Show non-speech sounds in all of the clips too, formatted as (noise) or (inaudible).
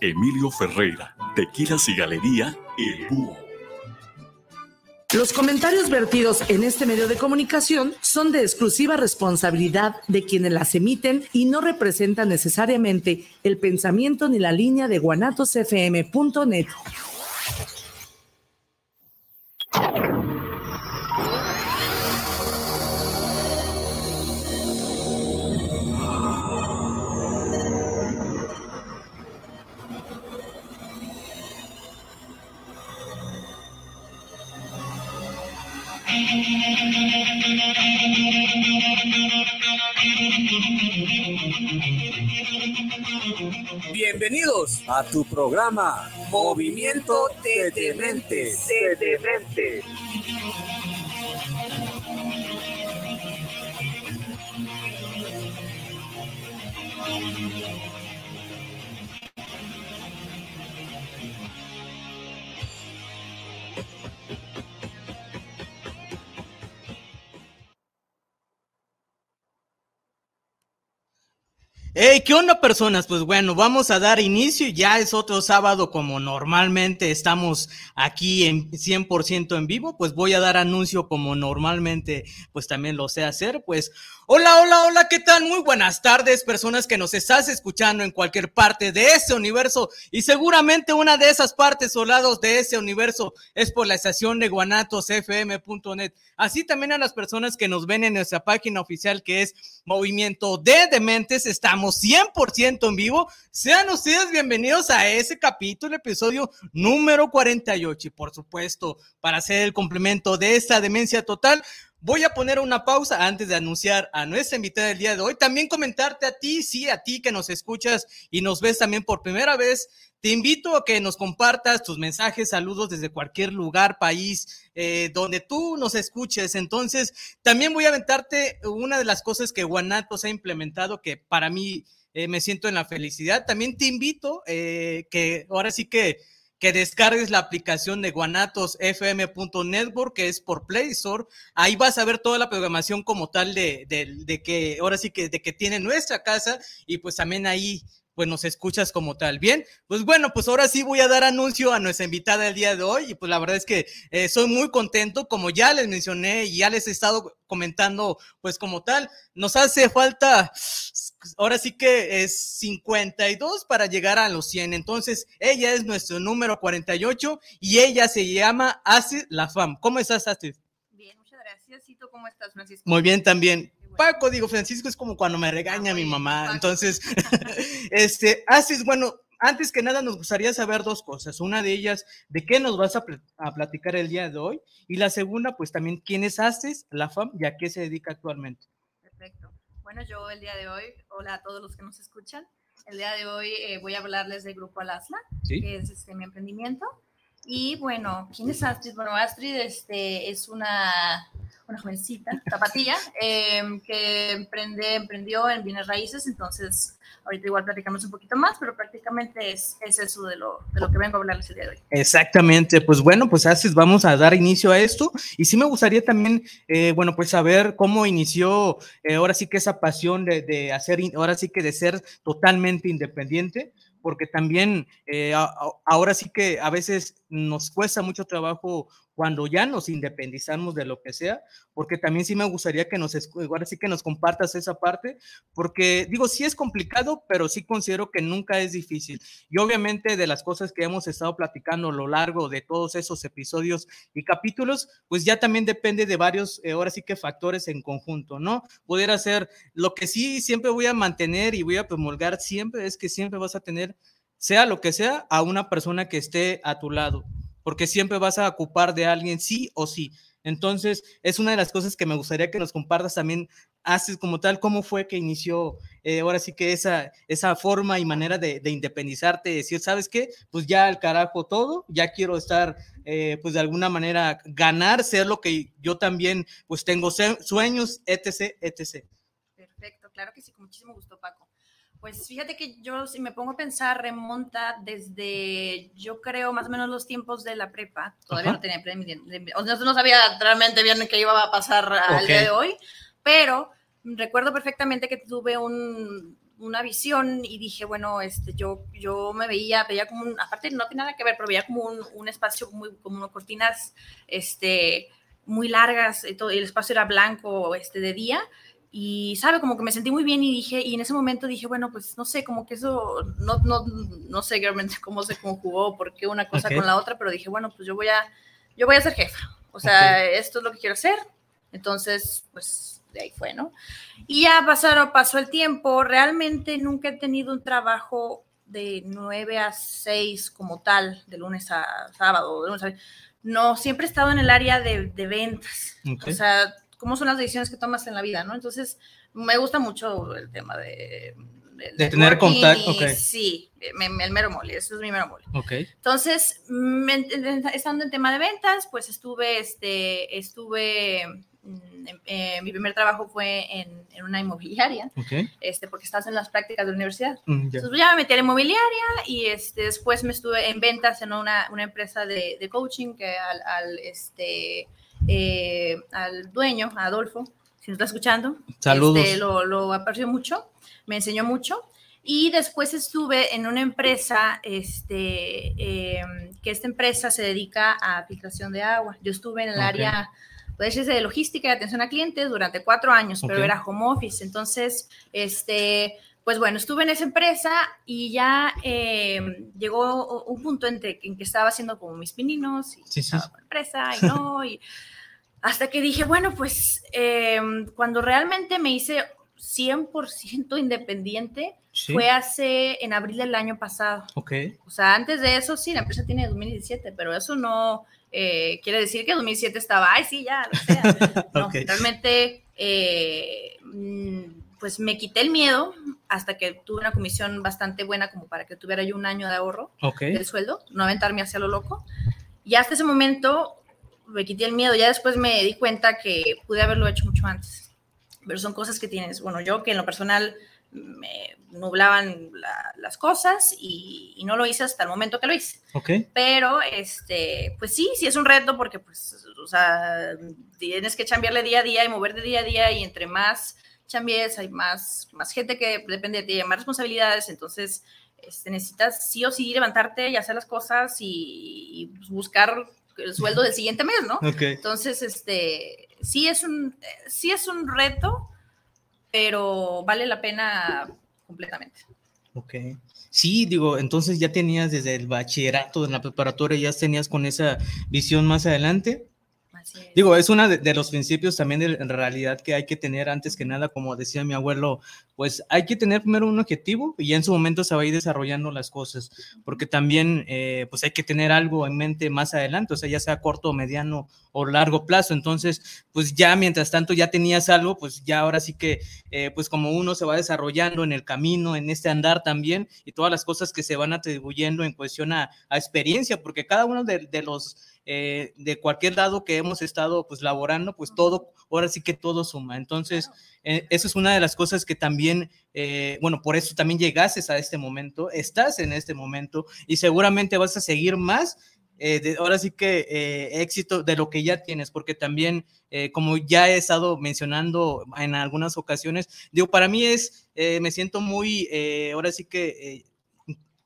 Emilio Ferreira, Tequilas y Galería El Búho. Los comentarios vertidos en este medio de comunicación son de exclusiva responsabilidad de quienes las emiten y no representan necesariamente el pensamiento ni la línea de guanatosfm.net. Bienvenidos a tu programa Movimiento de Dementes. De Dementes. Hey, ¿qué onda personas? Pues bueno, vamos a dar inicio, ya es otro sábado como normalmente estamos aquí en 100% en vivo, pues voy a dar anuncio como normalmente pues también lo sé hacer, pues Hola, hola, hola, ¿qué tal? Muy buenas tardes, personas que nos estás escuchando en cualquier parte de ese universo y seguramente una de esas partes o lados de ese universo es por la estación de guanatosfm.net. Así también a las personas que nos ven en nuestra página oficial que es Movimiento de Dementes, estamos 100% en vivo. Sean ustedes bienvenidos a ese capítulo, episodio número 48 y por supuesto, para hacer el complemento de esta demencia total, Voy a poner una pausa antes de anunciar a nuestra invitada del día de hoy. También comentarte a ti, sí, a ti que nos escuchas y nos ves también por primera vez. Te invito a que nos compartas tus mensajes, saludos desde cualquier lugar, país, eh, donde tú nos escuches. Entonces, también voy a aventarte una de las cosas que Guanatos ha implementado que para mí eh, me siento en la felicidad. También te invito eh, que ahora sí que que descargues la aplicación de guanatosfm.network, que es por Play Store. Ahí vas a ver toda la programación como tal de, de, que, ahora sí que, de que tiene nuestra casa y pues también ahí pues nos escuchas como tal. Bien, pues bueno, pues ahora sí voy a dar anuncio a nuestra invitada del día de hoy y pues la verdad es que eh, soy muy contento, como ya les mencioné y ya les he estado comentando, pues como tal, nos hace falta, ahora sí que es 52 para llegar a los 100. Entonces, ella es nuestro número 48 y ella se llama Acid La Fam. ¿Cómo estás, Acid? Bien, muchas gracias. ¿Y tú cómo estás, Francisco? Muy bien también. Paco, digo, Francisco es como cuando me regaña mi mamá. Entonces, (laughs) este, así bueno, antes que nada nos gustaría saber dos cosas. Una de ellas, ¿de qué nos vas a, platicar el día de hoy? Y la segunda, pues también, ¿quién es Asis, la FAM y a qué se dedica actualmente? Perfecto. Bueno, yo el día de hoy, hola a todos los que nos escuchan. El día de hoy eh, voy a hablarles del grupo Alasla, que es este, mi emprendimiento. Y bueno, ¿quién es Astrid? Bueno, Astrid este, es una una jovencita, zapatilla, em, que emprende, emprendió en bienes raíces, entonces ahorita igual platicamos un poquito más, pero prácticamente es, es eso de lo, de lo que vengo a hablarles el día de hoy. Exactamente, pues bueno, pues así vamos a dar inicio a esto y sí me gustaría también, eh, bueno, pues saber cómo inició eh, ahora sí que esa pasión de, de hacer, ahora sí que de ser totalmente independiente porque también eh, ahora sí que a veces nos cuesta mucho trabajo cuando ya nos independizamos de lo que sea, porque también sí me gustaría que nos, ahora sí que nos compartas esa parte, porque digo, sí es complicado, pero sí considero que nunca es difícil. Y obviamente de las cosas que hemos estado platicando a lo largo de todos esos episodios y capítulos, pues ya también depende de varios, eh, ahora sí que factores en conjunto, ¿no? Poder hacer lo que sí siempre voy a mantener y voy a promulgar siempre es que siempre vas a tener sea lo que sea, a una persona que esté a tu lado porque siempre vas a ocupar de alguien sí o sí. Entonces, es una de las cosas que me gustaría que nos compartas también haces como tal? ¿Cómo fue que inició eh, ahora sí que esa, esa forma y manera de, independizarte, decir, ¿sabes qué? Pues ya al carajo todo, ya quiero estar, eh, pues de alguna manera ganar, ser lo que yo también, pues tengo sueños, etc., etc. Perfecto, claro que sí, con muchísimo gusto, Paco. Pues fíjate que yo, si me pongo a pensar, remonta desde, yo creo, más o menos los tiempos de la prepa. Todavía no tenía o no, no sabía realmente bien qué iba a pasar al día de hoy, pero recuerdo perfectamente que tuve una visión y dije, bueno, este, yo, yo me veía, veía como un, aparte no tiene nada que ver, pero veía como un, espacio muy, como cortinas, este, muy largas, y todo, el espacio era blanco, este, de día, y sabe, como que me sentí muy bien y dije, y en ese momento dije, bueno, pues no sé, como que eso, no, no, no sé realmente cómo se conjugó, por qué una cosa con la otra, pero dije, bueno, pues yo voy a, yo voy a ser jefa, o sea, esto es lo que quiero hacer, entonces, pues de ahí fue, ¿no? Y ya pasaron, pasó el tiempo, realmente nunca he tenido un trabajo de 9 a 6 como tal, de lunes a sábado, de lunes a... No, siempre he estado en el área de, de ventas. O sea, cómo son las decisiones que tomas en la vida, ¿no? Entonces, me gusta mucho el tema de... De, tener contacto, okay. Sí, el mero mole, eso es mi mero mole. Okay. Entonces, estando en tema de ventas, pues estuve, este, estuve Mm, em, eh, mi primer trabajo fue en, una inmobiliaria, este, porque estás en las prácticas de la universidad. Mm, Entonces ya me metí a la inmobiliaria y este, después me estuve en ventas en una, una empresa de, de, coaching que al, al este, eh, al dueño, a Adolfo, si nos está escuchando, Saludos. Este, lo, lo aprecio mucho, me enseñó mucho. Y después estuve en una empresa, este, em, que esta empresa se dedica a filtración de agua. Yo estuve en el área puede ser de logística y atención a clientes durante cuatro años, pero era home office. Entonces, este, pues bueno, estuve en esa empresa y ya em, llegó un punto en, que estaba haciendo como mis pininos y sí, estaba con empresa y no, y (laughs) hasta que dije, bueno, pues em, cuando realmente me hice 100% independiente, fue hace en abril del año pasado. Ok. O sea, antes de eso, sí, la empresa tiene 2017, pero eso no eh, quiere decir que 2007 estaba, ay, sí, ya, lo sea. (laughs) No, realmente, eh, mm, pues me quité el miedo hasta que tuve una comisión bastante buena como para que tuviera yo un año de ahorro del sueldo, no aventarme hacia lo loco. Y hasta ese momento me quité el miedo, ya después me di cuenta que pude haberlo hecho mucho antes. Pero son cosas que tienes, bueno, yo que en lo personal me nublaban las cosas y, no lo hice hasta el momento que lo hice. Okay. Pero, este, pues sí, sí es un reto porque, pues, o sea, tienes que cambiarle día a día y mover de día a día y entre más chambies hay más, más gente que depende de ti, más responsabilidades, entonces este, necesitas sí o sí levantarte y hacer las cosas y, buscar el sueldo del siguiente mes, ¿no? Okay. Entonces, este, sí es un, sí es un reto, pero vale la pena completamente. Ok. Sí, digo, entonces ya tenías desde el bachillerato, en la preparatoria, ya tenías con esa visión más adelante. Digo, es uno de, los principios también de realidad que hay que tener antes que nada, como decía mi abuelo, pues hay que tener primero un objetivo y ya en su momento se va a ir desarrollando las cosas, porque también eh, pues hay que tener algo en mente más adelante, o sea, ya sea corto, mediano o largo plazo. Entonces, pues ya mientras tanto ya tenías algo, pues ya ahora sí que, eh, pues como uno se va desarrollando en el camino, en este andar también, y todas las cosas que se van atribuyendo en cuestión a, experiencia, porque cada uno de, de los eh, de cualquier lado que hemos estado pues laborando, pues todo, ahora sí que todo suma. Entonces, eh, eso es una de las cosas que también, eh, bueno, por eso también llegases a este momento, estás en este momento y seguramente vas a seguir más. ahora sí que éxito de lo que ya tienes, porque también, como ya he estado mencionando en algunas ocasiones, digo, para mí es, me siento muy, ahora sí que,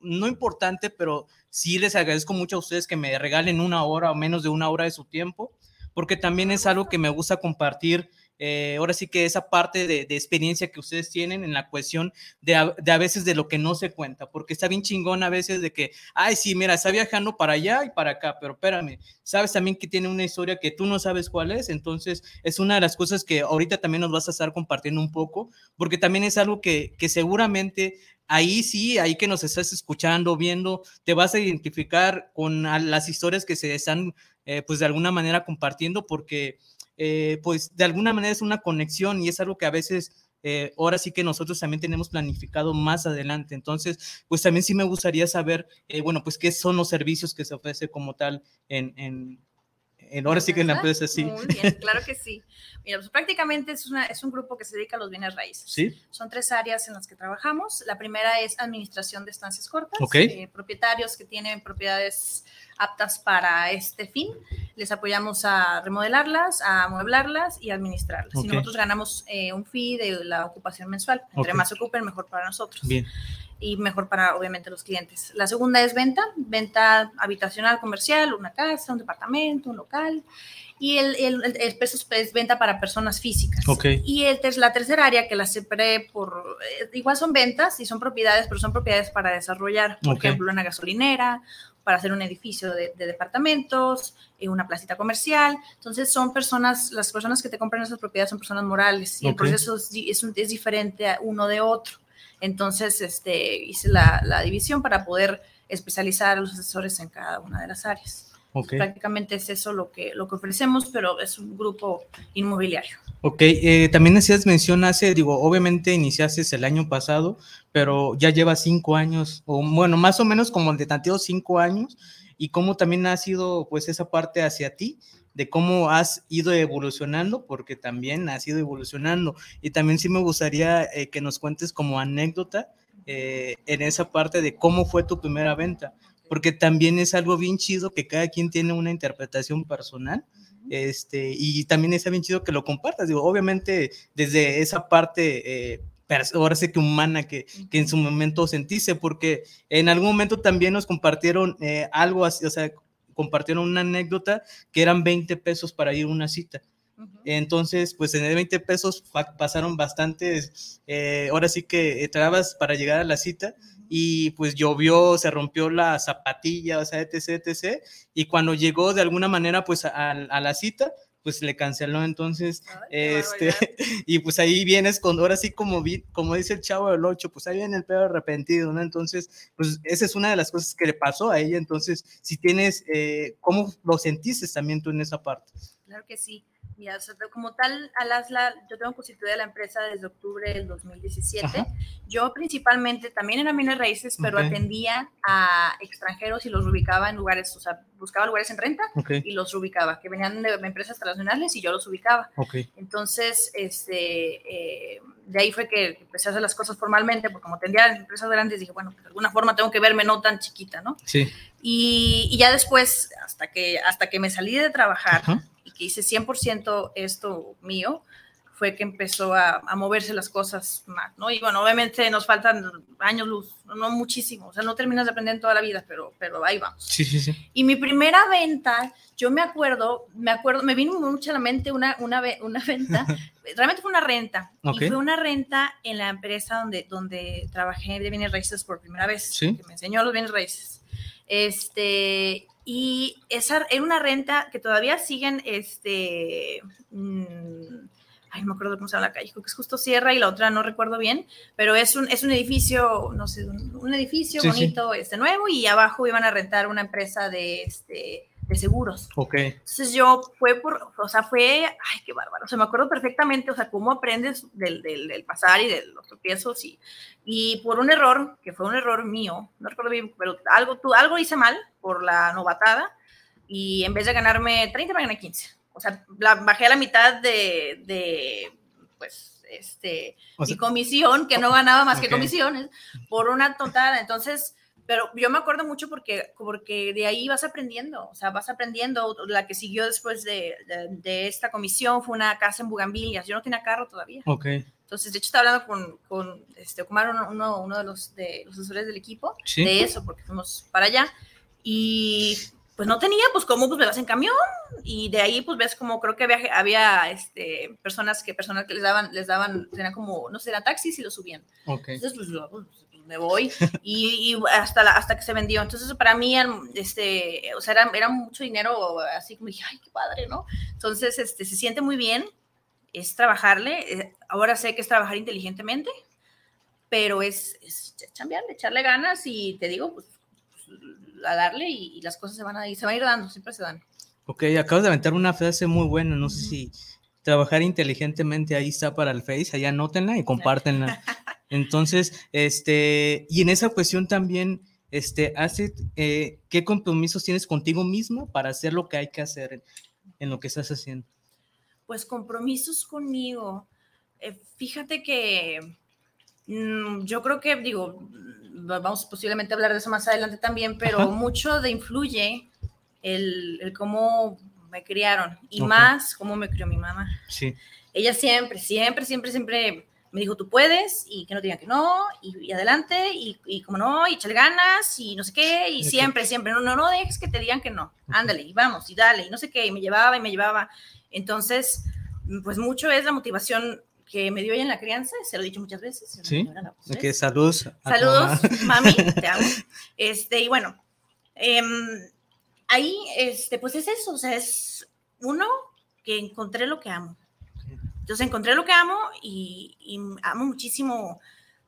no importante, pero sí les agradezco mucho a ustedes que me regalen una hora o menos de una hora de su tiempo, porque también es algo que me gusta compartir. Eh, ahora sí que esa parte de, experiencia que ustedes tienen en la cuestión de a, de a, veces de lo que no se cuenta, porque está bien chingón a veces de que, ay, sí, mira, está viajando para allá y para acá, pero espérame, sabes también que tiene una historia que tú no sabes cuál es, entonces es una de las cosas que ahorita también nos vas a estar compartiendo un poco, porque también es algo que, que seguramente ahí sí, ahí que nos estás escuchando, viendo, te vas a identificar con las historias que se están, eh, pues de alguna manera compartiendo, porque eh, pues de alguna manera es una conexión y es algo que a veces eh, ahora sí que nosotros también tenemos planificado más adelante. Entonces, pues también sí me gustaría saber, bueno, pues qué son los servicios que se ofrece como tal en, en ahora sí que en la empresa, sí. Muy bien, (laughs) claro que sí. Mira, pues prácticamente es, una, es un grupo que se dedica a los bienes raíces. Sí. Son tres áreas en las que trabajamos. La primera es administración de estancias cortas. Ok. Eh, propietarios que tienen propiedades aptas para este fin. Les apoyamos a remodelarlas, a amueblarlas y administrarlas. Ok. Y nosotros ganamos eh, un fee de la ocupación mensual. Entre Ok. más ocupen, mejor para nosotros Bien. Y mejor para obviamente los clientes. La segunda es venta, venta habitacional comercial, una casa, un departamento, un local. Y el, el, el- el peso es venta para personas físicas. Ok. Y el, la tercera área que la separé por, eh, igual son ventas y son propiedades, pero son propiedades para desarrollar, por Ok. ejemplo, una gasolinera, para hacer un edificio de, de departamentos, eh, una placita comercial. Entonces son personas, las personas que te compran esas propiedades son personas morales y el Ok. proceso es, es, es diferente a uno de otro. Entonces este, hice la, la división para poder especializar a los asesores en cada una de las áreas. Prácticamente es eso lo que, lo que ofrecemos, pero es un grupo inmobiliario. Ok, eh, también hacías mención hace, digo, obviamente iniciaste el año pasado, pero ya lleva cinco años, o bueno, más o menos como de tanteo cinco años, y cómo también ha sido pues esa parte hacia ti, de cómo has ido evolucionando, porque también has ido evolucionando. Y también sí me gustaría eh, que nos cuentes como anécdota eh, en esa parte de cómo fue tu primera venta, porque también es algo bien chido que cada quien tiene una interpretación personal este, y también está bien chido que lo compartas, digo, obviamente desde esa parte, eh, ahora sí que humana que, que en su momento sentiste, porque en algún momento también nos compartieron eh, algo así, o sea, compartieron una anécdota que eran 20 pesos para ir a una cita. Entonces, pues en el 20 pesos pasaron bastantes, eh, ahora sí que trabas para llegar a la cita y pues llovió, se rompió la zapatilla, o sea, etc, etc. Y cuando llegó de alguna manera pues a, a la cita, pues le canceló entonces, Ay, este, (laughs) y pues ahí vienes con, ahora sí como, vi, como dice el chavo del 8, pues ahí viene el pedo arrepentido, ¿no? Entonces, pues esa es una de las cosas que le pasó a ella, entonces, si tienes, eh, ¿cómo lo sentiste también tú en esa parte? Claro que sí. Mira, o sea, como tal, Alasla, yo tengo constituida la empresa desde octubre del 2017. Ajá. Yo principalmente también era bienes raíces, pero Ok. atendía a extranjeros y los ubicaba en lugares, o sea, buscaba lugares en renta Ok, y los ubicaba, que venían de empresas transnacionales y yo los ubicaba. ok, Entonces, este, eh, de ahí fue que empecé a hacer las cosas formalmente, porque como atendía a empresas grandes, dije, bueno, de alguna forma tengo que verme no tan chiquita, ¿no? sí, Y, y ya después, hasta que, hasta que me salí de trabajar Ajá. Y que hice 100% esto mío, fue que empezó a, a moverse las cosas más, ¿no? Y bueno, obviamente nos faltan años luz, no muchísimo, o sea, no terminas de aprender en toda la vida, pero, pero ahí vamos. sí, sí, sí, Y mi primera venta, yo me acuerdo, me acuerdo, me vino mucho a la mente una, una, una venta, (laughs) realmente fue una renta, Ok. y fue una renta en la empresa donde, donde trabajé de bienes raíces por primera vez, Sí. que me enseñó los bienes raíces. Este, y esa era una renta que todavía siguen, este, mm, ay, no me acuerdo cómo se llama la calle, creo que es justo Sierra y la otra no recuerdo bien, pero es un, es un edificio, no sé, un, un edificio Sí, sí. bonito, este nuevo, y abajo iban a rentar una empresa de, este, de seguros. ok, Entonces yo fue por, o sea, fue, ay, qué bárbaro, o sea, me acuerdo perfectamente, o sea, cómo aprendes del, del, del pasar y de los tropiezos y, y por un error, que fue un error mío, no recuerdo bien, pero algo, tú, algo hice mal por la novatada y en vez de ganarme 30 me gané 15. O sea, la- bajé a la mitad de, de pues, este, O sea- mi comisión, que no ganaba más que comisiones, por una tontada. Entonces, pero yo me acuerdo mucho porque, porque de ahí vas aprendiendo, o sea, vas aprendiendo. La que siguió después de, de, de esta comisión fue una casa en Bugambilias. Yo no tenía carro todavía. ok, Entonces, de hecho, estaba hablando con, con este, Omar, uno, uno, de, los, de los asesores del equipo, Sí. de eso, porque fuimos para allá. Y pues no tenía, pues cómo, pues me vas en camión. Y de ahí, pues ves como creo que había, había este, personas que personas que les daban, les daban, tenían como, no sé, eran taxis y los subían. Entonces, pues, pues, me voy y, y hasta, la- hasta que se vendió. Entonces, para mí, este, o sea, era, era mucho dinero, así como dije, ay, qué padre, ¿no? Entonces, este, se siente muy bien, es trabajarle. eh, ahora sé que es trabajar inteligentemente, pero es, es chambearle, echarle ganas y te digo, pues, pues, a darle y, y las cosas se van a ir, se van a ir dando, siempre se dan. Ok, acabas de aventar una frase muy buena, no sé si trabajar inteligentemente ahí está para el Face, allá anótenla y compártenla. (laughs) Entonces, este, y en esa cuestión también, este, hace, eh, ¿qué compromisos tienes contigo mismo para hacer lo que hay que hacer en, lo que estás haciendo? Pues compromisos conmigo. Eh, fíjate que mm, yo creo que, digo, vamos posiblemente a hablar de eso más adelante también, pero mucho de influye el, cómo me criaron y más cómo me crió mi mamá. Sí. Ella siempre, siempre, siempre, siempre me dijo, tú puedes, y que no digan que no, y, adelante, y, y, como no, y échale ganas, y no sé qué, y siempre, siempre, no, no, no dejes que te digan que no, ándale, y vamos, y dale, y no sé qué, y me llevaba, y me llevaba. Entonces, pues mucho es la motivación que me dio ella en la crianza, se lo he dicho muchas veces. Sí, que saludos. Saludos, (laughs) mami, te amo. Este, y bueno, em, ahí, este, pues es eso, o sea, es uno que encontré lo que amo. Entonces encontré lo que amo y, amo muchísimo.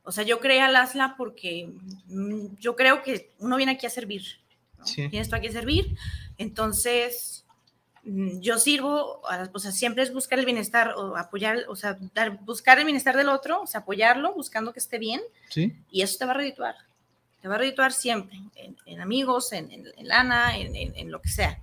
O sea, yo creé a Lasla porque mm, yo creo que uno viene aquí a servir. ¿no? Sí. Tienes tú aquí a servir. Entonces, mm, yo sirvo, o sea, siempre es buscar el bienestar o apoyar, o sea, dar, buscar el bienestar del otro, o sea, apoyarlo, buscando que esté bien. Sí. Y eso te va a redituar. Te va a redituar siempre, en, amigos, en, en lana, en, lo que sea.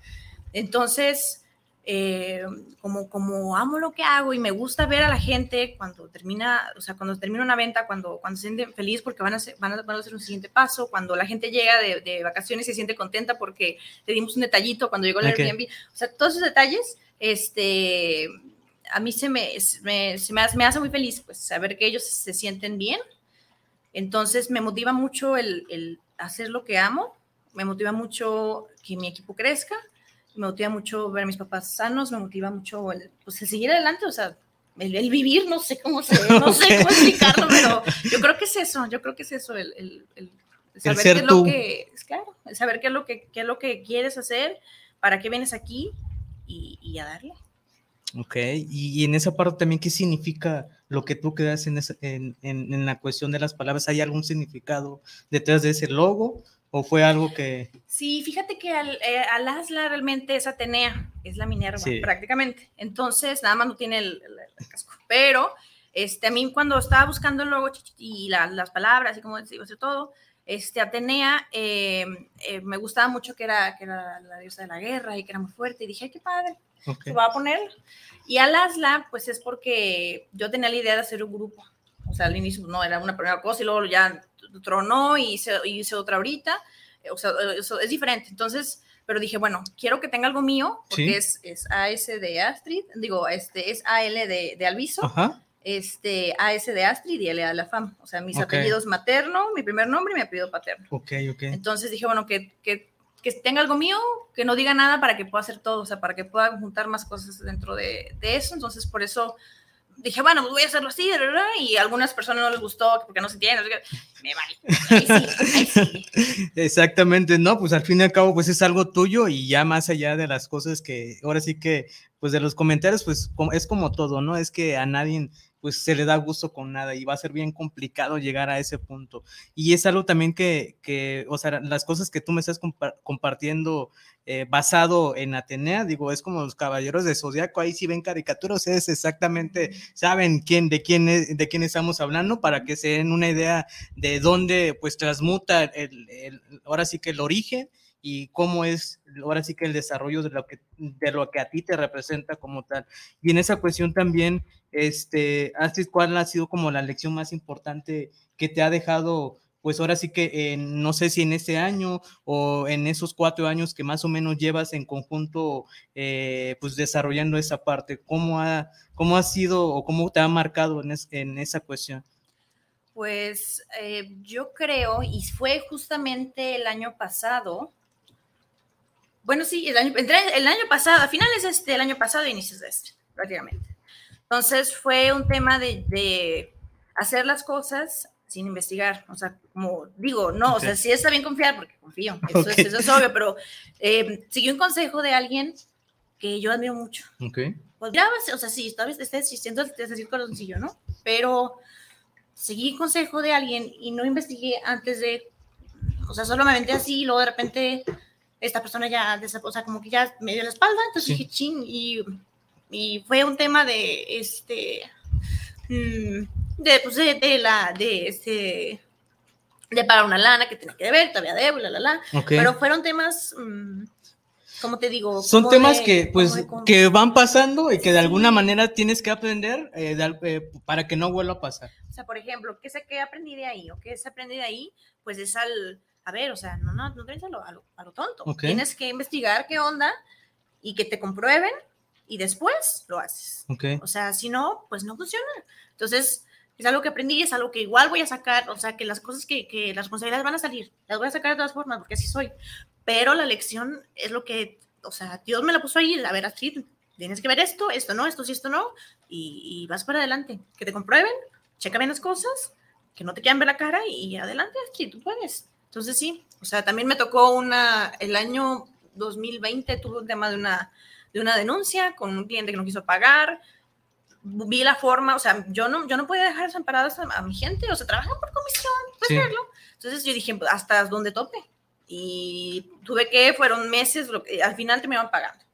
Entonces, eh, como, como amo lo que hago y me gusta ver a la gente cuando termina, o sea, cuando termina una venta, cuando, cuando se sienten feliz porque van a, hacer, van, a, hacer un siguiente paso, cuando la gente llega de, de, vacaciones y se siente contenta porque le dimos un detallito cuando llegó el Airbnb, o sea, todos esos detalles, este, a mí se me, me, se me, hace, me hace muy feliz, pues, saber que ellos se sienten bien. Entonces, me motiva mucho el, el hacer lo que amo, me motiva mucho que mi equipo crezca me motiva mucho ver a mis papás sanos, me motiva mucho el, pues, el seguir adelante, o sea, el, vivir, no sé cómo se, (laughs) no sé cómo explicarlo, pero yo creo que es eso, yo creo que es eso, el, el, el saber qué es lo que, es claro, el saber qué es lo que, qué es lo que quieres hacer, para qué vienes aquí y, y a darle. Ok, y, y, en esa parte también, ¿qué significa lo que tú creas en, en, en, en, la cuestión de las palabras? ¿Hay algún significado detrás de ese logo? ¿O fue algo que...? Sí, fíjate que al, eh, al Asla realmente es Atenea, es la Minerva prácticamente. Entonces, nada más no tiene el, casco. Pero este, a mí cuando estaba buscando el logo y las palabras y como decía todo, este, Atenea eh, eh, me gustaba mucho que era, que era la diosa de la guerra y que era muy fuerte. Y dije, qué padre, se va a poner. Y al Asla, pues es porque yo tenía la idea de hacer un grupo. O sea, al inicio no era una primera cosa y luego ya tronó y hice, hice otra ahorita, eh, o sea, eso es diferente. Entonces, pero dije, bueno, quiero que tenga algo mío, porque es, es AS de Astrid, digo, este, es AL de, de Alviso, este, AS de Astrid y L de la FAM, o sea, mis apellidos materno, mi primer nombre y mi apellido paterno. Ok, ok. Entonces dije, bueno, que, que, que, tenga algo mío, que no diga nada para que pueda hacer todo, o sea, para que pueda juntar más cosas dentro de, de eso, entonces por eso dije, bueno, pues voy a hacerlo así, ¿verdad? y a algunas personas no les gustó porque no se entiende, me vale. (laughs) Exactamente, no, pues al fin y al cabo, pues es algo tuyo y ya más allá de las cosas que ahora sí que, pues de los comentarios, pues es como todo, ¿no? Es que a nadie pues se le da gusto con nada y va a ser bien complicado llegar a ese punto. Y es algo también que, que o sea, las cosas que tú me estás compartiendo eh, basado en Atenea, digo, es como los caballeros de Zodiaco, ahí si ven caricaturas, ustedes exactamente saben quién, de quién, de quién estamos hablando para que se den una idea de dónde pues transmuta el, el, ahora sí que el origen y cómo es ahora sí que el desarrollo de lo que, de lo que a ti te representa como tal. Y en esa cuestión también, este, ¿cuál ha sido como la lección más importante que te ha dejado? Pues ahora sí que no sé si en este año o en esos cuatro años que más o menos llevas en conjunto, eh, pues desarrollando esa parte, ¿cómo ha, cómo ha sido o cómo te ha marcado en, en esa cuestión? Pues eh, yo creo, y fue justamente el año pasado, bueno, sí, el año, el año pasado, a finales del este, año pasado, inicios de este, prácticamente. Entonces fue un tema de, de, hacer las cosas sin investigar. O sea, como digo, no, o sea, sí está bien confiar porque confío, (laughs) eso, es, eso es, obvio, pero eh, siguió un consejo de alguien que yo admiro mucho. Ok. Pues, o sea, sí, todavía está existiendo el decir corazoncillo, ¿no? Pero seguí el consejo de alguien y no investigué antes de, o sea, solo me aventé así y luego de repente esta persona ya, o sea, como que ya me dio la espalda, entonces dije, ching, y, y, fue un tema de, este, mm, de, pues, de, la, de, este, de pagar una lana que tenía que deber, todavía debo, la, la, la, pero fueron temas... Mm, como te digo? Son temas que, pues, que van pasando y que de alguna manera tienes que aprender eh, eh, para que no vuelva a pasar. O sea, por ejemplo, ¿qué, sé, qué aprendí de ahí? ¿O qué se aprendí de ahí? Pues es al, a ver, o sea, no, no, no tienes a lo, a lo, tonto. Tienes que investigar qué onda y que te comprueben y después lo haces. O sea, si no, pues no funciona. Entonces, es algo que aprendí y es algo que igual voy a sacar, o sea, que las cosas que, que las responsabilidades van a salir, las voy a sacar de todas formas, porque así soy pero la lección es lo que, o sea, Dios me la puso ahí, a ver, así, tienes que ver esto, esto no, esto sí, esto no, y, vas para adelante, que te comprueben, checa bien las cosas, que no te quieran ver la cara y adelante, sí, tú puedes. Entonces sí, o sea, también me tocó una, el año 2020 tuve un tema de una, de una denuncia con un cliente que no quiso pagar, vi la forma, o sea, yo no, yo no podía dejar desamparadas a, a mi gente, o sea, trabajan por comisión, puedes verlo. Entonces yo dije, pues, hasta donde tope y tuve que, fueron meses, lo que, al final te me iban pagando.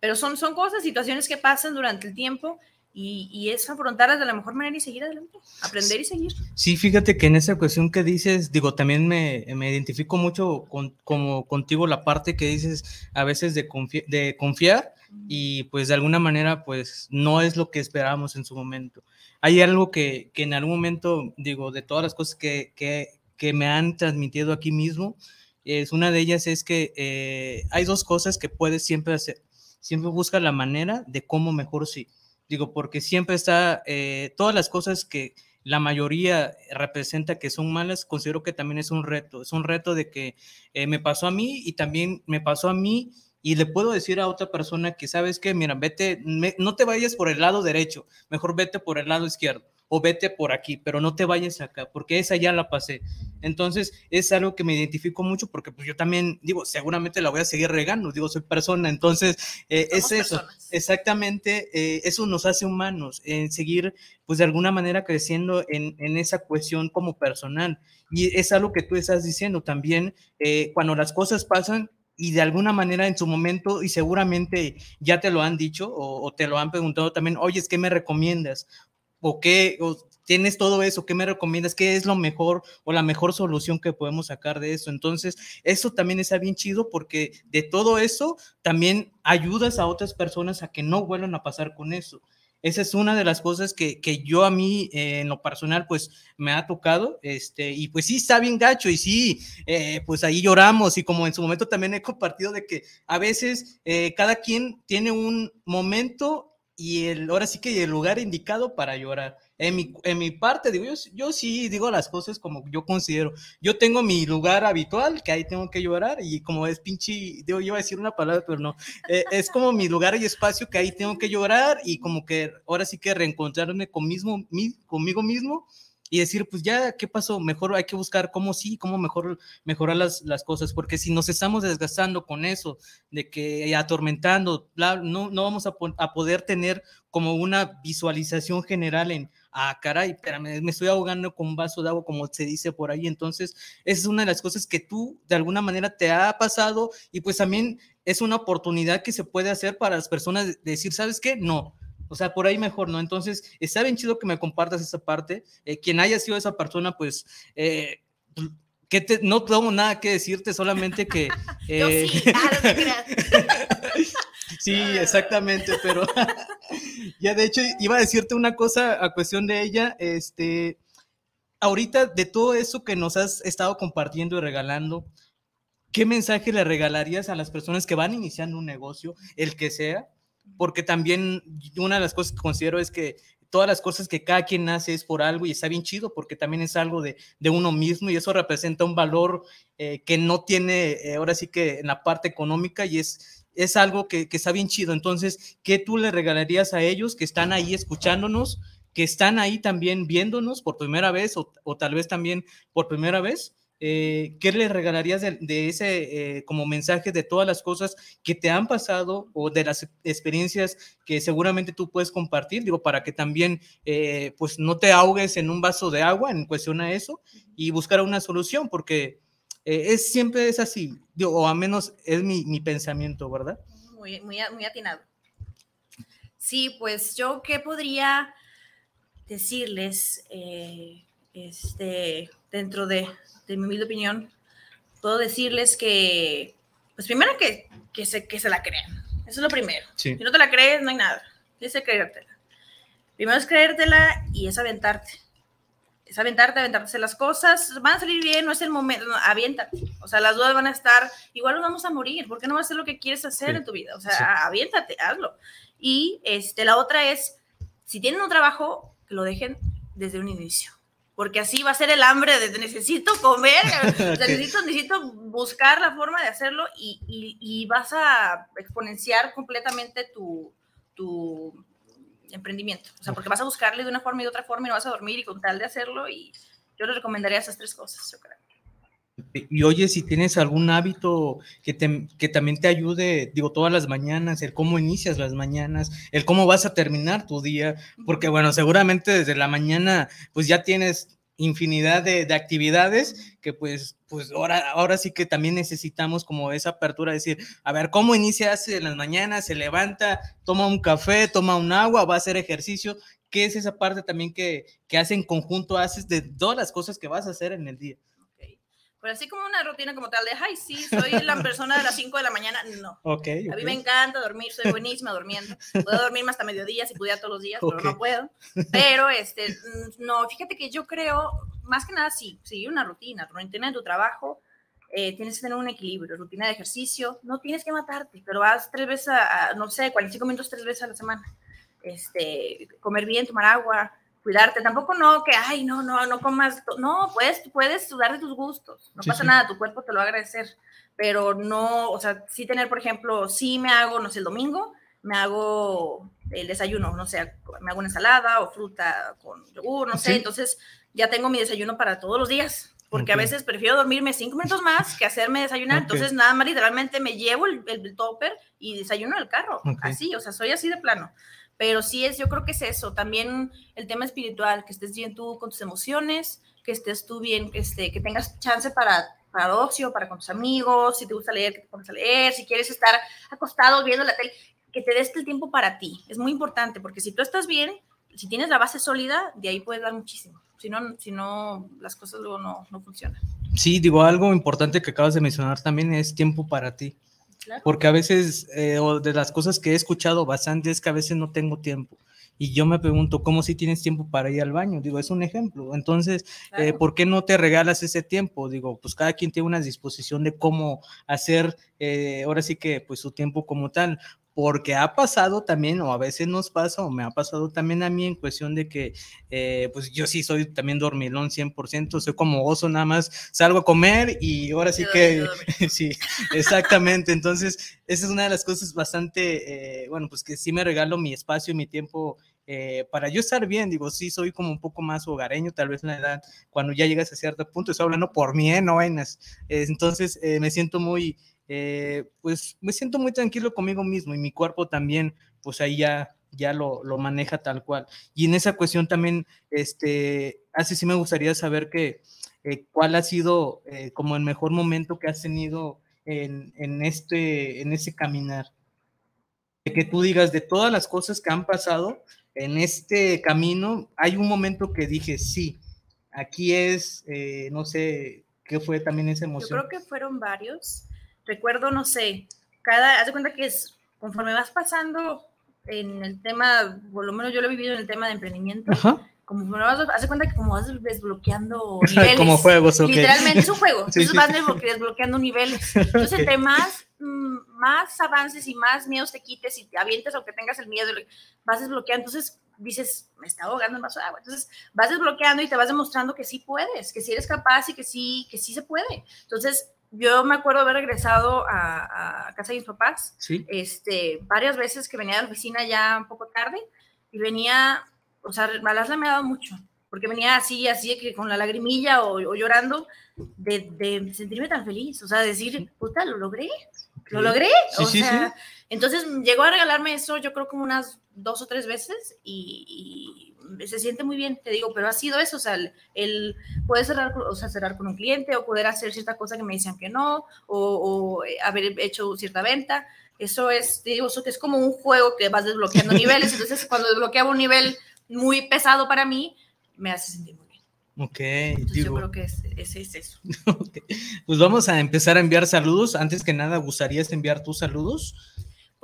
Pero son, son cosas, situaciones que pasan durante el tiempo y, y, es afrontarlas de la mejor manera y seguir adelante, aprender y seguir. Sí, fíjate que en esa cuestión que dices, digo, también me, me identifico mucho con, como contigo la parte que dices a veces de, de confiar y pues de alguna manera pues no es lo que esperábamos en su momento. Hay algo que, que en algún momento, digo, de todas las cosas que, que, me han transmitido aquí mismo, es, una de ellas es que eh, hay dos cosas que puedes siempre hacer. Siempre busca la manera de cómo mejor sí. Digo, porque siempre está, eh, todas las cosas que la mayoría representa que son malas, considero que también es un reto. Es un reto de que eh, me pasó a mí y también me pasó a mí y le puedo decir a otra persona que, ¿sabes que Mira, vete, no te vayas por el lado derecho, mejor vete por el lado izquierdo o vete por aquí, pero no te vayas acá, porque esa ya la pasé. Entonces, es algo que me identifico mucho porque pues yo también, digo, seguramente la voy a seguir regando, digo, soy persona, entonces, eh, es eso, exactamente, eh, eso nos hace humanos, en seguir, pues de alguna manera creciendo en, en, esa cuestión como personal. Y es algo que tú estás diciendo también, eh, cuando las cosas pasan, y de alguna manera en su momento, y seguramente ya te lo han dicho o, o, te lo han preguntado también, oye, ¿qué me recomiendas? o qué, tienes todo eso, ¿qué me recomiendas? ¿Qué es lo mejor o la mejor solución que podemos sacar de eso? Entonces, eso también está bien chido porque de todo eso también ayudas a otras personas a que no vuelvan a pasar con eso. Esa es una de las cosas que, que yo a mí eh, en lo personal pues me ha tocado, este, y pues sí está bien gacho y sí, eh, pues ahí lloramos y como en su momento también he compartido de que a veces eh, cada quien tiene un momento y el, ahora sí que el lugar indicado para llorar. En mi, en mi parte, digo, yo, yo sí digo las cosas como yo considero. Yo tengo mi lugar habitual, que ahí tengo que llorar, y como es pinche, digo, yo iba a decir una palabra, pero no. Eh, es como mi lugar y espacio que ahí tengo que llorar, y como que ahora sí que reencontrarme con mismo, conmigo mismo y decir, pues ya, ¿qué pasó? Mejor hay que buscar cómo sí, cómo mejor mejorar las, las cosas, porque si nos estamos desgastando con eso, de que atormentando, no, no vamos a, poder tener como una visualización general en, ah, caray, pero me estoy ahogando con un vaso de agua, como se dice por ahí. Entonces, esa es una de las cosas que tú de alguna manera te ha pasado y pues también es una oportunidad que se puede hacer para las personas de decir, ¿sabes qué? No, o sea, por ahí mejor, ¿no? Entonces, está bien chido que me compartas esa parte. Eh, quien haya sido esa persona, pues, eh, que te, no tengo nada que decirte, solamente que... (laughs) Eh, sí, (laughs) ah, (laughs) sí, exactamente, pero ya de hecho iba a decirte una cosa a cuestión de ella, este, ahorita de todo eso que nos has estado compartiendo y regalando, ¿qué mensaje le regalarías a las personas que van iniciando un negocio, el que sea? Porque también una de las cosas que considero es que todas las cosas que cada quien hace es por algo y está bien chido porque también es algo de, de uno mismo y eso representa un valor eh, que no tiene eh, ahora sí que en la parte económica y es, es algo que, que, está bien chido. Entonces, ¿qué tú le regalarías a ellos que están ahí escuchándonos, que están ahí también viéndonos por primera vez o, o tal vez también por primera vez? Eh, ¿qué le regalarías de, ese eh, como mensaje de todas las cosas que te han pasado o de las experiencias que seguramente tú puedes compartir? Digo, para que también eh, pues no te ahogues en un vaso de agua en cuestión a eso y buscar una solución, porque es siempre es así, o al menos es mi, mi pensamiento, ¿verdad? Muy, muy, muy atinado. Sí, pues yo qué podría decirles, eh, este, dentro de, de, mi humilde opinión, puedo decirles que, pues primero que, que, se, que se la crean. Eso es lo primero. Si no te la crees, no hay nada. Tienes que creértela. Primero es creértela y es aventarte. Es aventarte, aventarte las cosas. Van a salir bien, no es el momento. No, aviéntate. O sea, las dudas van a estar. Igual nos vamos a morir. ¿Por qué no vas a hacer lo que quieres hacer en tu vida? O sea, aviéntate, hazlo. Y este, la otra es, si tienen un trabajo, que lo dejen desde un inicio. Porque así va a ser el hambre de necesito comer, (laughs) necesito, necesito buscar la forma de hacerlo y, y, y vas a exponenciar completamente tu, tu emprendimiento. O sea, porque vas a buscarle de una forma y de otra forma y no vas a dormir y con tal de hacerlo. Y yo le recomendaría esas tres cosas, yo creo. Y oye, si tienes algún hábito que, que también te ayude, digo, todas las mañanas, el cómo inicias las mañanas, el cómo vas a terminar tu día, porque bueno, seguramente desde la mañana pues ya tienes infinidad de, de, actividades que pues, pues ahora, ahora sí que también necesitamos como esa apertura, decir, a ver, ¿cómo inicias en las mañanas? Se levanta, toma un café, toma un agua, va a hacer ejercicio. ¿Qué es esa parte también que, que hace en conjunto, haces de todas las cosas que vas a hacer en el día? Pero así como una rutina como tal de, ay, sí, soy la (laughs) persona de las 5 de la mañana, no. Okay, A mí me encanta dormir, soy buenísima durmiendo. Puedo dormir hasta mediodía si pudiera todos los días, pero no puedo. (laughs) Pero, este, mm, no, fíjate que yo creo, más que nada, sí, sí, una rutina, rutina de tu trabajo, eh, tienes que tener un equilibrio, rutina de ejercicio, no tienes que matarte, pero vas tres veces a, a no sé, 45 minutos tres veces a la semana. Este, comer bien, tomar agua, cuidarte. Tampoco no que, ay, no, no, no comas. No, puedes, puedes sudar de tus gustos. No pasa nada, tu cuerpo te lo va a agradecer. Pero no, o sea, sí tener, por ejemplo, sí me hago, no sé, el domingo, me hago el desayuno, no sé, me hago una ensalada o fruta con yogur, no sé. Entonces ya tengo mi desayuno para todos los días. Porque a veces prefiero dormirme cinco minutos más que hacerme desayunar. Entonces, nada más literalmente me llevo el, el, topper y desayuno en el carro. Así, o sea, soy así de plano pero sí es, yo creo que es eso, también el tema espiritual, que estés bien tú con tus emociones, que estés tú bien, que, este, que tengas chance para, para ocio, para con tus amigos, si te gusta leer, que te pongas a leer, si quieres estar acostado viendo la tele, que te des el tiempo para ti, es muy importante, porque si tú estás bien, si tienes la base sólida, de ahí puedes dar muchísimo, si no, si no las cosas luego no, no funcionan. Sí, digo, algo importante que acabas de mencionar también es tiempo para ti. Porque a veces, eh, de las cosas que he escuchado bastante es que a veces no tengo tiempo. Y yo me pregunto, ¿cómo si tienes tiempo para ir al baño? Digo, es un ejemplo. Entonces, eh, ¿por qué no te regalas ese tiempo? Digo, pues cada quien tiene una disposición de cómo hacer, eh, ahora sí que, pues su tiempo como tal porque ha pasado también, o a veces nos pasa, o me ha pasado también a mí en cuestión de que, eh, pues yo sí soy también dormilón 100%, soy como oso, nada más salgo a comer y ahora sí que, (laughs) sí, exactamente, entonces esa es una de las cosas bastante, eh, bueno, pues que sí me regalo mi espacio y mi tiempo. Eh, para yo estar bien, digo, sí, soy como un poco más hogareño, tal vez en la edad, cuando ya llegas a cierto punto, estoy hablando por mí, no vainas. entonces me siento muy, eh, pues me siento muy tranquilo conmigo mismo y mi cuerpo también, pues ahí ya, ya lo, lo maneja tal cual. Y en esa cuestión también, este, así sí me gustaría saber que, eh, cuál ha sido eh, como el mejor momento que has tenido en, en, este, en ese caminar. Que tú digas de todas las cosas que han pasado en este camino, hay un momento que dije, sí, aquí es, no sé, ¿qué fue también esa emoción? Yo creo que fueron varios recuerdo, no sé, cada, haz de cuenta que es, conforme vas pasando en el tema, por lo menos yo lo he vivido en el tema de emprendimiento, como vas, haz de cuenta que como vas desbloqueando (laughs) niveles. como juegos, Literalmente es un juego, (laughs) entonces vas desbloqueando niveles. (laughs) Entonces, entre más, mm, más avances y más miedos te quites y te avientes aunque tengas el miedo, vas desbloqueando, entonces dices, me está ahogando en vaso de agua. Entonces vas desbloqueando y te vas demostrando que sí puedes, que sí eres capaz y que sí, que sí se puede. Entonces, yo me acuerdo haber regresado a, casa de mis papás, este, varias veces que venía de la oficina ya un poco tarde y venía, o sea, Malasla me ha dado mucho, porque venía así, así, que con la lagrimilla o, llorando de, de, sentirme tan feliz, o sea, decir, puta, lo logré, lo logré, o sea, entonces llegó a regalarme eso yo creo como unas dos o tres veces y, se siente muy bien, te digo, pero ha sido eso, o sea, el, poder cerrar, o sea, cerrar con un cliente o poder hacer cierta cosa que me decían que no, o, eh, haber hecho cierta venta, eso es, te digo, eso que es como un juego que vas desbloqueando (laughs) niveles, entonces cuando desbloqueaba un nivel muy pesado para mí, me hace sentir muy bien. Ok, yo creo que es, es, eso. (laughs) Pues vamos a empezar a enviar saludos. Antes que nada, ¿gustarías enviar tus saludos?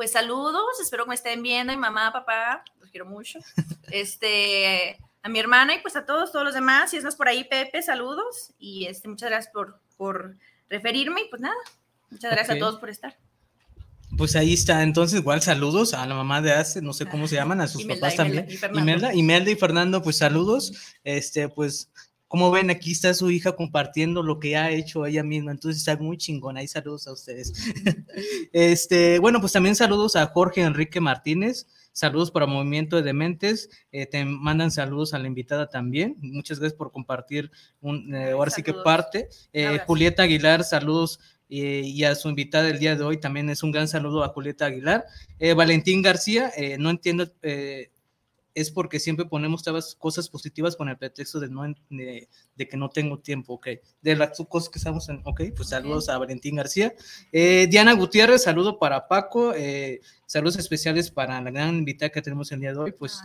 Pues saludos, espero que me estén viendo, mi mamá, papá, los quiero mucho. (laughs) Este, a mi hermana y pues a todos, todos los demás. Si estás por ahí, Pepe, saludos. Y este, muchas gracias por, por referirme. Y pues nada, muchas gracias a todos por estar. Pues ahí está, entonces igual saludos a la mamá de Ace, no sé cómo se (laughs) llaman, a sus papás también. Imelda, Imelda y Fernando, pues saludos. Este, pues como ven, aquí está su hija compartiendo lo que ha hecho ella misma, entonces está muy chingona. Ahí saludos a ustedes. (laughs) este, bueno, pues también saludos a Jorge Enrique Martínez. Saludos para Movimiento de Dementes. Eh, te mandan saludos a la invitada también. Muchas gracias por compartir un, eh, ahora sí que parte. Eh, Julieta Aguilar, saludos y a su invitada del día de hoy también es un gran saludo a Julieta Aguilar. Valentín García, no entiendo es porque siempre ponemos todas cosas positivas con el pretexto de, no, de, que no tengo tiempo, ok. De las cosas que estamos en, ok, pues saludos a Valentín García. Eh, Diana Gutiérrez, saludo para Paco, eh, saludos especiales para la gran invitada que tenemos el día de hoy, pues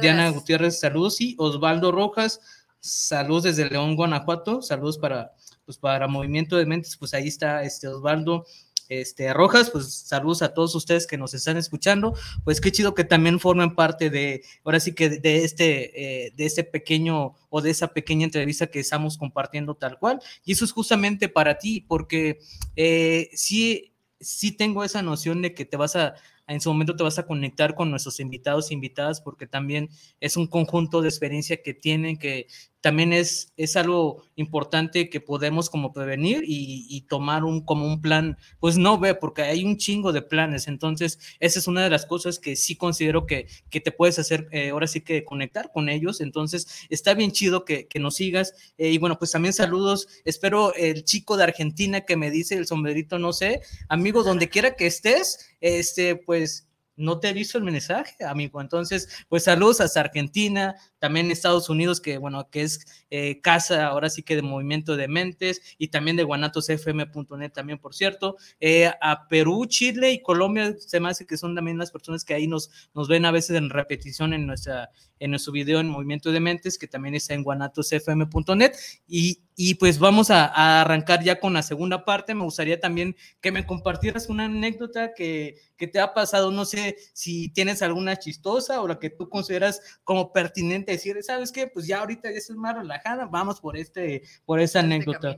Diana Gutiérrez, saludos, y Osvaldo Rojas, saludos desde León, Guanajuato, saludos para, pues para Movimiento de Mentes, pues ahí está este Osvaldo este, Rojas, pues saludos a todos ustedes que nos están escuchando, pues qué chido que también formen parte de, ahora sí que de este, eh, de este pequeño o de esa pequeña entrevista que estamos compartiendo tal cual, y eso es justamente para ti, porque eh, sí, sí tengo esa noción de que te vas a, en su momento te vas a conectar con nuestros invitados e invitadas porque también es un conjunto de experiencia que tienen que también es, es algo importante que podemos como prevenir y, tomar un, como un plan, pues no ve, porque hay un chingo de planes, entonces esa es una de las cosas que sí considero que, que te puedes hacer, eh, ahora sí que conectar con ellos, entonces está bien chido que, que nos sigas. Eh, y bueno, pues también saludos, espero el chico de Argentina que me dice el sombrerito, no sé, amigo, donde quiera que estés, este, pues no te he visto el mensaje, amigo. Entonces, pues saludos hasta Argentina, también Estados Unidos, que bueno, que es eh, casa ahora sí que de Movimiento de Mentes y también de guanatosfm.net también, por cierto, eh, a Perú, Chile y Colombia, se me hace que son también las personas que ahí nos, nos ven a veces en repetición en, nuestra, en nuestro video en Movimiento de Mentes, que también está en guanatosfm.net y, y pues vamos a, a, arrancar ya con la segunda parte. Me gustaría también que me compartieras una anécdota que, que te ha pasado, no sé si tienes alguna chistosa o la que tú consideras como pertinente decir, ¿sabes qué? Pues ya ahorita ya es más relajada, vamos por este, por esa este anécdota.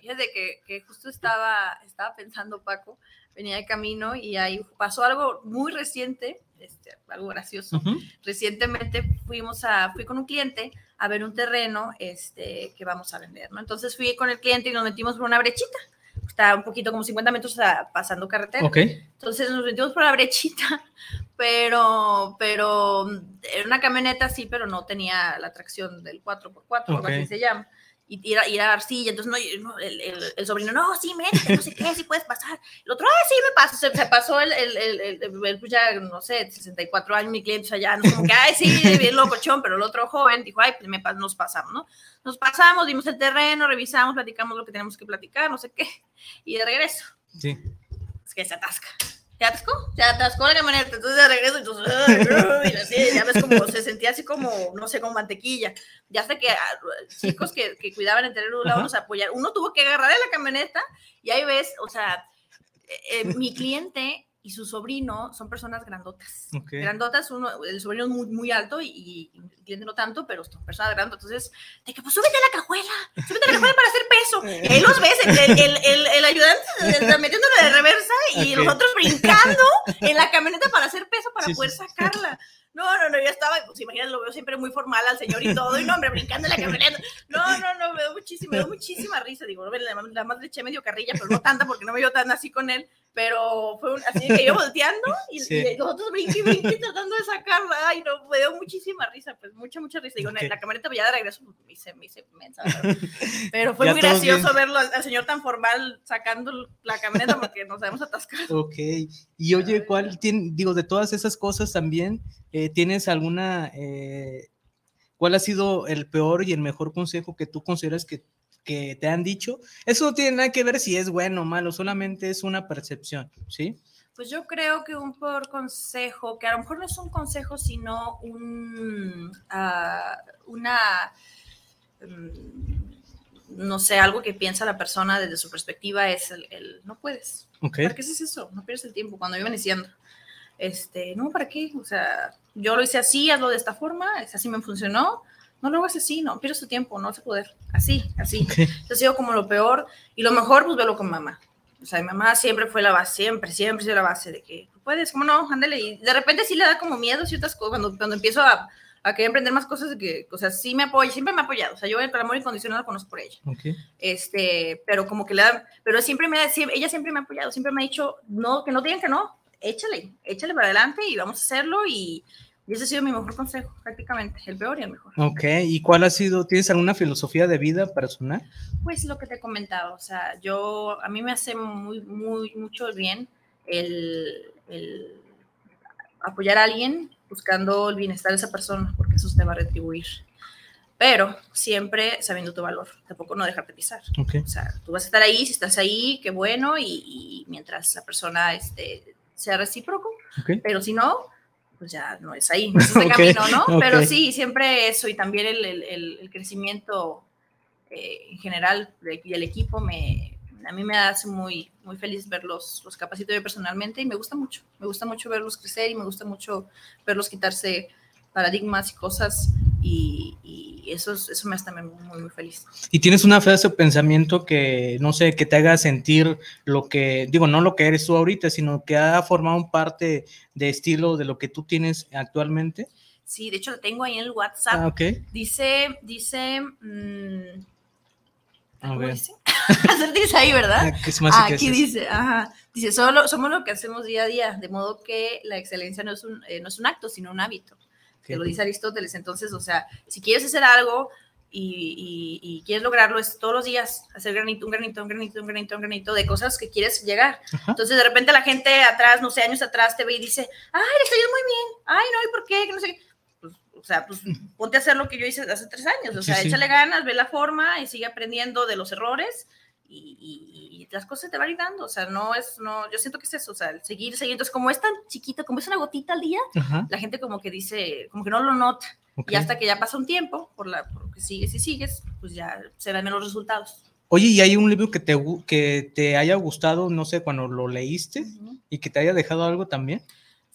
Fíjate que, que, justo estaba, estaba pensando, Paco, venía de camino y ahí pasó algo muy reciente, este, algo gracioso. Recientemente fuimos a, fui con un cliente a ver un terreno este, que vamos a vender, ¿no? Entonces fui con el cliente y nos metimos por una brechita está un poquito como 50 metros pasando carretera. Okay. Entonces nos metimos por la brechita, (laughs) pero, pero era una camioneta sí, pero no tenía la tracción del 4x4, así se llama y ir a, ir a arcilla. Entonces, no, el, el, el, sobrino, no, sí, métete, no sé qué, sí puedes pasar. El otro, ah, sí, me paso. Se, se pasó el, el, pues ya, no sé, 64 años, mi cliente, o sea, ya, no, como que, ay, sí, bien locochón, pero el otro joven dijo, ay, pues me, nos pasamos, ¿no? Nos pasamos, dimos el terreno, revisamos, platicamos lo que tenemos que platicar, no sé qué, y de regreso. Sí. Es que se atasca se atascó, se atascó la camioneta, entonces de regreso, entonces, (laughs) y así, ya ves como se sentía así como, no sé, como mantequilla. Ya hasta que ah, chicos que, que cuidaban el terreno la vamos a apoyar, uno tuvo que agarrar de la camioneta y ahí ves, o sea, eh, eh, mi cliente y su sobrino son personas grandotas. Grandotas, uno, el sobrino es muy, muy alto y, y cliente no tanto, pero son personas grandotas. Entonces, de que, pues súbete a la cajuela, súbete a la cajuela para hacer peso. Ahí los ves, el, el, el, el ayudante metiéndole de reversa y los otros brincando en la camioneta para hacer peso para poder sacarla. No, no, no, yo estaba, pues imagínate, lo veo siempre muy formal al señor y todo, y no, hombre, brincando en la camioneta. No, no, no, me dio muchísima, me dio muchísima risa. Digo, la más le eché medio carrilla, pero no tanta porque no me dio tan así con él. Pero fue un, así que (laughs) yo volteando y, los otros brinqui, brinqui tratando de sacarla. Ay, no, me dio muchísima risa, pues mucha, mucha risa. Digo, la camioneta ya de regreso pues, me hice, me hice mensa. (laughs) Pero fue muy gracioso verlo al, señor tan formal sacando la camioneta porque nos habíamos atascado. Ok. Y oye, ¿cuál tiene, digo, de todas esas cosas también, eh, ¿tienes alguna, eh, ¿cuál ha sido el peor y el mejor consejo que tú consideras que, que te han dicho? Eso no tiene nada que ver si es bueno o malo, solamente es una percepción, ¿sí? Pues yo creo que un peor consejo, que a lo mejor no es un consejo, sino un, uh, una, um, no sé, algo que piensa la persona desde su perspectiva es el, el no puedes. Okay. ¿Para qué haces eso? No pierdes el tiempo. Cuando iban diciendo, este, no, ¿para qué? O sea, yo lo hice así, hazlo de esta forma, así me funcionó. No lo hagas así, no, pierdes tu tiempo, no se poder. Así, así. Entonces, ha sido como lo peor. Y lo mejor, pues velo con mamá. O sea, mi mamá siempre fue la base, siempre, siempre fue la base de que puedes, ¿cómo no? Ándale. Y de repente sí le da como miedo ciertas cosas cuando, cuando empiezo a, a querer emprender más cosas, que, o sea, sí me apoya, siempre me ha apoyado. O sea, yo el amor incondicional lo conozco por ella. Okay. Este, pero como que le da, pero siempre me, ella siempre me ha apoyado, siempre me ha dicho, no, que no digan que no, échale, échale para adelante y vamos a hacerlo y, y ese ha sido mi mejor consejo, prácticamente, el peor y el mejor. Ok, ¿y cuál ha sido, tienes alguna filosofía de vida personal? Pues lo que te he comentado, o sea, yo, a mí me hace muy, muy, mucho bien el, el apoyar a alguien buscando el bienestar de esa persona, porque eso te va a retribuir. Pero siempre sabiendo tu valor, tampoco no dejarte pisar. Okay. O sea, tú vas a estar ahí, si estás ahí, qué bueno, y, y mientras la persona este, sea recíproco, okay. pero si no, pues ya no es ahí, (laughs) no es ese okay. camino, ¿no? Okay. Pero sí, siempre eso y también el, el, el crecimiento eh, en general y el equipo me, a mí me hace muy, muy feliz verlos, los capacito yo personalmente y me gusta mucho, me gusta mucho verlos crecer y me gusta mucho verlos quitarse paradigmas y cosas y, y eso, eso me hace también muy, muy feliz. ¿Y tienes una frase o pensamiento que, no sé, que te haga sentir lo que, digo, no lo que eres tú ahorita, sino que ha formado parte de estilo de lo que tú tienes actualmente? Sí, de hecho lo tengo ahí en el WhatsApp. Ah, okay. Dice, dice... Mmm, a ver. dice? (laughs) dice ahí, ¿verdad? Ah, ¿qué es más que aquí es dice, ajá, dice, solo somos lo que hacemos día a día, de modo que la excelencia no es un, eh, no es un acto, sino un hábito. Que lo dice Aristóteles. Entonces, o sea, si quieres hacer algo y, y, y, quieres lograrlo, es todos los días hacer granito, un granito, un granito, un granito, un granito de cosas que quieres llegar. Ajá. Entonces, de repente la gente atrás, no sé, años atrás te ve y dice, ay, le estoy yendo muy bien, ay, no, ¿y por qué? Que no sé qué. Pues, o sea, pues ponte a hacer lo que yo hice hace tres años. O sea, Sí, sí. échale ganas, ve la forma y sigue aprendiendo de los errores y, y- y las cosas te van a ir dando. O sea, no es, no, yo siento que es eso, o sea, el seguir, seguir. Entonces, como es tan chiquito, como es una gotita al día, Ajá. la gente como que dice, como que no lo nota. ok. Y hasta que ya pasa un tiempo, por la, porque sigues y sigues, pues ya se ven los resultados. Oye, ¿y hay un libro que te, que te haya gustado, no sé, cuando lo leíste Ujú. y que te haya dejado algo también?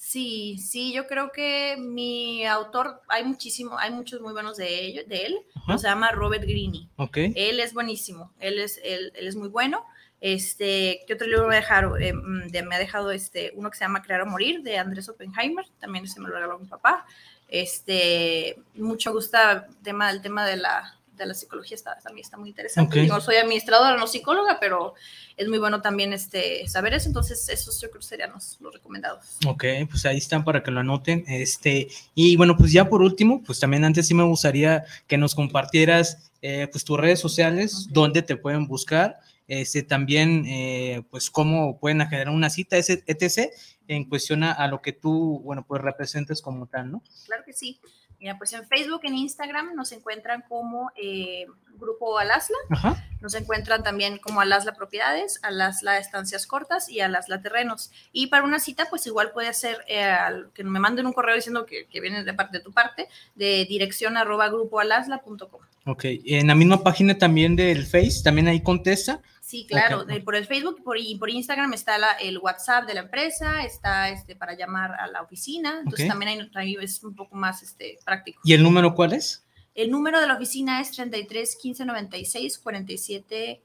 Sí, sí, yo creo que mi autor, hay muchísimo, hay muchos muy buenos de, ellos, de él, Ajá. se llama Robert Greene. Ok. Él es buenísimo, él es, él, él es muy bueno. Este, ¿qué otro libro me, dejaron, eh, mm, me ha dejado este, uno que se llama Crear o Morir, de Andrés Oppenheimer, también se me lo regaló mi papá. Este, mucho gusta el tema, el tema de la, de la psicología, está, también está muy interesante. Ok. Yo soy administradora, no psicóloga, pero es muy bueno también este, saber eso, entonces esos yo creo serían los, los recomendados. Ok, pues ahí están para que lo anoten. Este, y bueno, pues ya por último, pues también antes sí me gustaría que nos compartieras eh, pues tus redes sociales, Ok. dónde te pueden buscar, este, también eh, pues cómo pueden generar una cita, etc., en cuestión a, a lo que tú, bueno, pues representes como tal, ¿no? Claro que sí. Mira, pues en Facebook, en Instagram nos encuentran como eh, Grupo Alasla. Ajá. Nos encuentran también como Alasla Propiedades, Alasla Estancias Cortas y Alasla Terrenos. Y para una cita, pues igual puede ser eh, que me manden un correo diciendo que, que viene de parte de tu parte, de dirección arroba grupoalasla.com. Ok, en la misma página también del Face, también ahí contesta. Sí, claro, por el Facebook por, y por Instagram está la- el WhatsApp de la empresa, está este para llamar a la oficina, entonces Ok. también ahí, es un poco más este, práctico. ¿Y el número cuál es? El número de la oficina es 33 15 96 47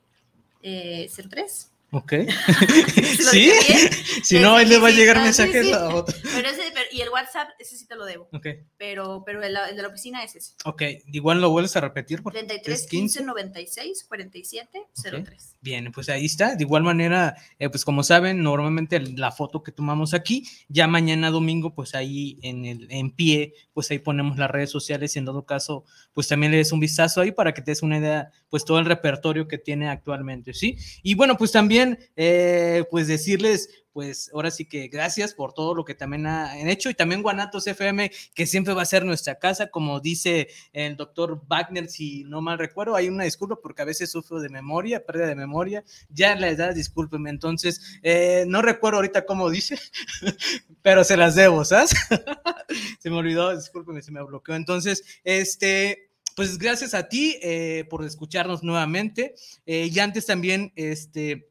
eh, 03. Ok. (laughs) (laughs) ¿Sí? (laughs) si no, ahí le va a llegar mensaje a otro. Pero ese, pero- y el WhatsApp, ese sí te lo debo. Ok, Pero, pero el, el de la oficina es ese. ok. Igual lo vuelves a repetir. porque 33 es 15 96 47 Ok. 03. Bien, pues ahí está. De igual manera, eh, pues como saben, normalmente la foto que tomamos aquí, ya mañana domingo, pues ahí en el en pie, pues ahí ponemos las redes sociales y en todo caso, pues también le des un vistazo ahí para que te des una idea, pues todo el repertorio que tiene actualmente, ¿sí? Y bueno, pues también, eh, pues decirles, pues ahora sí que gracias por todo lo que también han hecho y también Guanatos FM, que siempre va a ser nuestra casa, como dice el doctor Wagner, si no mal recuerdo, hay una disculpa porque a veces sufro de memoria, pérdida de memoria, ya en la edad, discúlpeme, entonces, eh, no recuerdo ahorita cómo dice, (laughs) pero se las debo, ¿sabes? (laughs) se me olvidó, discúlpeme, se me bloqueó, entonces, este pues gracias a ti eh, por escucharnos nuevamente. Eh, y antes también, este,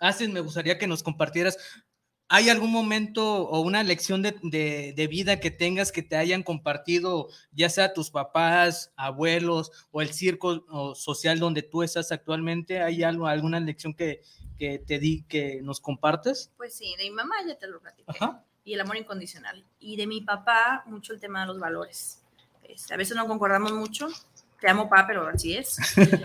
Haces, me gustaría que nos compartieras. ¿Hay algún momento o una lección de, vida que tengas que te hayan compartido, ya sea tus papás, abuelos o el circo social donde tú estás actualmente? ¿Hay algo, alguna lección que, te di que nos compartes? Pues sí, de mi mamá ya te lo platiqué. Y el amor incondicional. Y de mi papá, mucho el tema de los valores este, a veces no concordamos mucho. Te amo, pa, pero así es.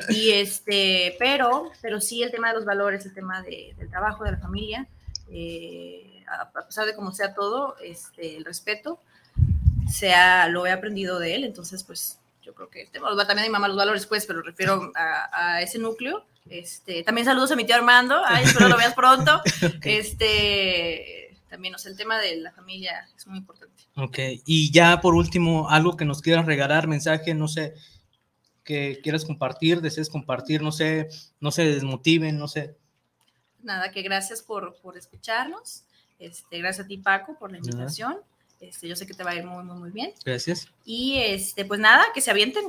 Y (laughs) este, pero, pero sí el tema de los valores, el tema del trabajo, de la familia, eh, a, pesar de cómo sea todo, este, el respeto, sea, lo he aprendido de él, entonces pues yo creo que también a mi mamá los valores pues, pero refiero a, ese núcleo. Este, también saludos a mi tío Armando, ay, espero lo veas pronto. (laughs) Este, también, o sea, el tema de la familia es muy importante. Ok, y ya por último, algo que nos quieras regalar, mensaje, no sé, que quieras compartir, desees compartir, no sé, no se desmotiven, no sé. Nada, que gracias por, por escucharnos. Este, gracias a ti, Paco, por la invitación. Este, yo sé que te va a ir muy, muy, muy bien. Gracias. Y este, pues nada, que se avienten,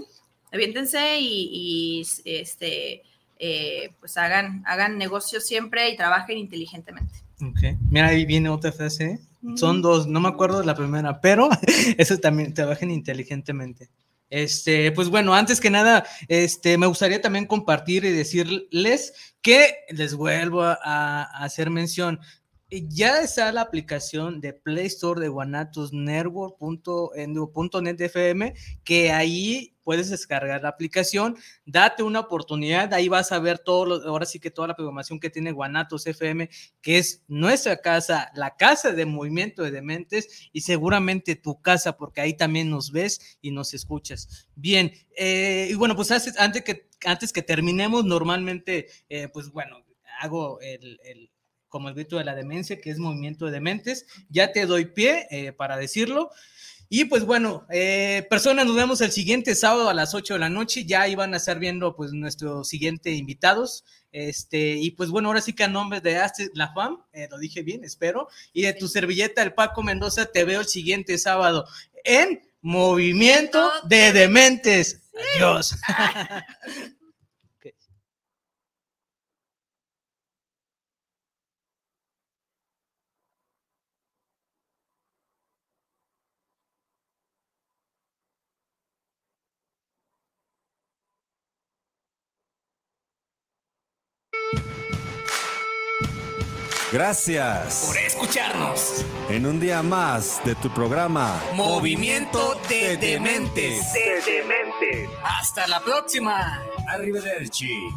aviéntense y, y este, eh, pues hagan, hagan negocios siempre y trabajen inteligentemente. Ok, mira, ahí viene otra frase. Son dos, no me acuerdo de la primera, pero (laughs) eso también trabajen inteligentemente. Este, pues bueno, antes que nada, este, me gustaría también compartir y decirles que les vuelvo a hacer mención ya está la aplicación de Play Store de Guanatos Network.net FM, que ahí puedes descargar la aplicación, date una oportunidad, ahí vas a ver todo, ahora sí que toda la programación que tiene Guanatos FM, que es nuestra casa, la casa de movimiento de dementes y seguramente tu casa, porque ahí también nos ves y nos escuchas. Bien, eh, y bueno, pues antes que, antes que terminemos, normalmente, eh, pues bueno, hago el como el grito de la demencia, que es movimiento de dementes. Ya te doy pie eh, para decirlo. Y pues bueno, eh, personas, nos vemos el siguiente sábado a las 8 de la noche. Ya iban a estar viendo pues nuestros siguientes invitados. Este, y pues bueno, ahora sí que a nombre de La Fam, eh, lo dije bien, espero. Y de tu servilleta, el Paco Mendoza, te veo el siguiente sábado en Movimiento de Dementes. Adiós. (laughs) Gracias por escucharnos en un día más de tu programa Movimiento de Dementes. De Dementes. Hasta la próxima. Arrivederci.